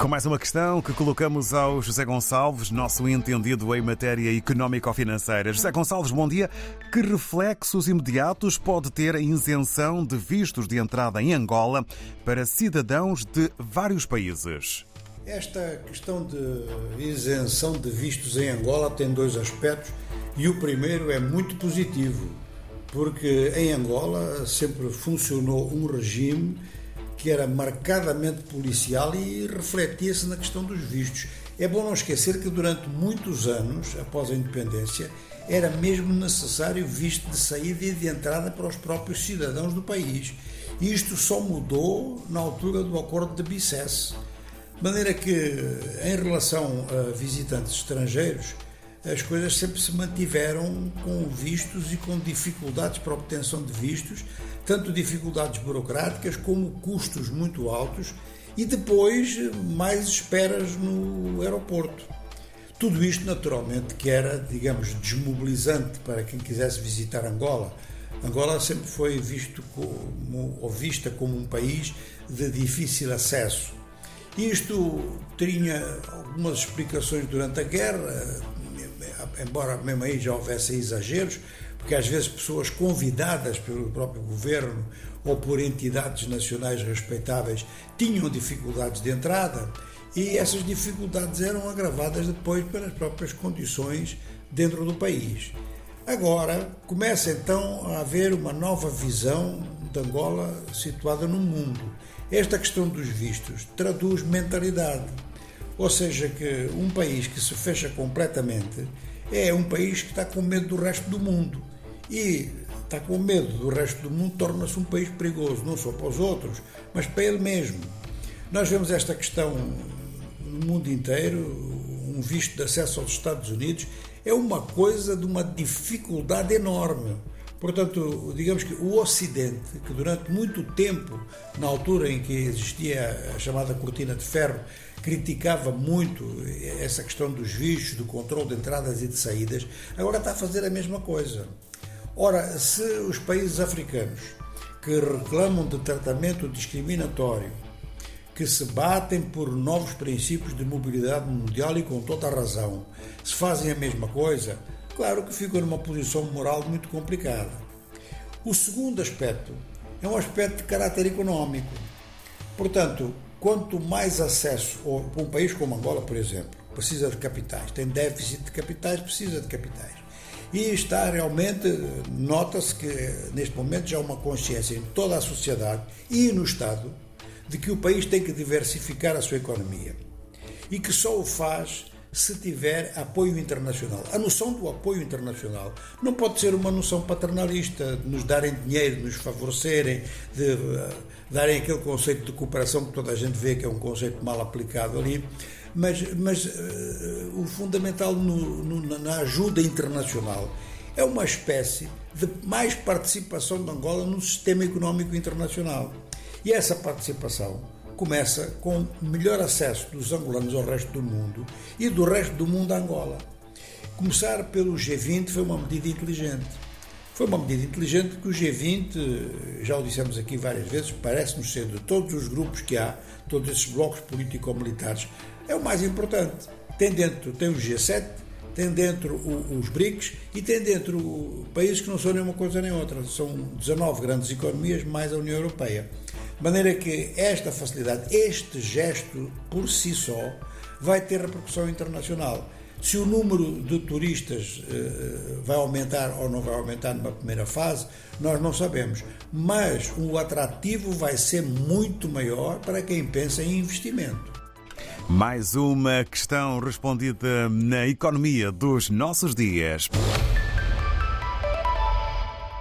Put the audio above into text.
Com mais uma questão que colocamos ao José Gonçalves, nosso entendido em matéria económico-financeira. José Gonçalves, bom dia. Que reflexos imediatos pode ter a isenção de vistos de entrada em Angola para cidadãos de vários países? Esta questão de isenção de vistos em Angola tem dois aspectos e o primeiro é muito positivo, porque em Angola sempre funcionou um regime que era marcadamente policial e refletia-se na questão dos vistos. É bom não esquecer que durante muitos anos, após a independência, era mesmo necessário visto de saída e de entrada para os próprios cidadãos do país. Isto só mudou na altura do acordo de Bicesse. De maneira que, em relação a visitantes estrangeiros, as coisas sempre se mantiveram com vistos e com dificuldades para obtenção de vistos, tanto dificuldades burocráticas como custos muito altos e depois mais esperas no aeroporto. Tudo isto, naturalmente, que era, digamos, desmobilizante para quem quisesse visitar Angola. Angola sempre foi visto como, ou vista como um país de difícil acesso. Isto tinha algumas explicações durante a guerra, embora mesmo aí já houvesse exageros, porque às vezes pessoas convidadas pelo próprio governo ou por entidades nacionais respeitáveis tinham dificuldades de entrada e essas dificuldades eram agravadas depois pelas próprias condições dentro do país. Agora começa então a haver uma nova visão de Angola situada no mundo. Esta questão dos vistos traduz mentalidade, ou seja, que um país que se fecha completamente é um país que está com medo do resto do mundo. E está com medo do resto do mundo, torna-se um país perigoso, não só para os outros, mas para ele mesmo. Nós vemos esta questão no mundo inteiro, um visto de acesso aos Estados Unidos é uma coisa de uma dificuldade enorme. Portanto, digamos que o Ocidente, que durante muito tempo, na altura em que existia a chamada cortina de ferro, criticava muito essa questão dos vistos, do controle de entradas e de saídas, agora está a fazer a mesma coisa. Ora, se os países africanos que reclamam de tratamento discriminatório, que se batem por novos princípios de mobilidade mundial e com toda a razão, se fazem a mesma coisa, claro que ficam numa posição moral muito complicada. O segundo aspecto é um aspecto de caráter económico. Portanto, quanto mais acesso, um país como Angola, por exemplo, precisa de capitais, tem déficit de capitais, precisa de capitais. E está realmente, nota-se que neste momento já há uma consciência em toda a sociedade e no Estado de que o país tem que diversificar a sua economia e que só o faz se tiver apoio internacional. A noção do apoio internacional não pode ser uma noção paternalista, de nos darem dinheiro, de nos favorecerem, de uh, darem aquele conceito de cooperação que toda a gente vê que é um conceito mal aplicado ali. Mas, mas uh, o fundamental no, no, na ajuda internacional é uma espécie de mais participação de Angola no sistema económico internacional. E essa participação começa com melhor acesso dos angolanos ao resto do mundo e do resto do mundo a Angola. Começar pelo G20 foi uma medida inteligente. Foi uma medida inteligente que o G20, já o dissemos aqui várias vezes, parece-nos ser de todos os grupos que há, todos esses blocos político-militares, é o mais importante. Tem dentro, tem o G7, tem dentro os BRICS e tem dentro países que não são nem uma coisa nem outra. São 19 grandes economias mais a União Europeia. De maneira que esta facilidade, este gesto por si só, vai ter repercussão internacional. Se o número de turistas uh, vai aumentar ou não vai aumentar numa primeira fase, nós não sabemos. Mas o atrativo vai ser muito maior para quem pensa em investimento. Mais uma questão respondida na economia dos nossos dias.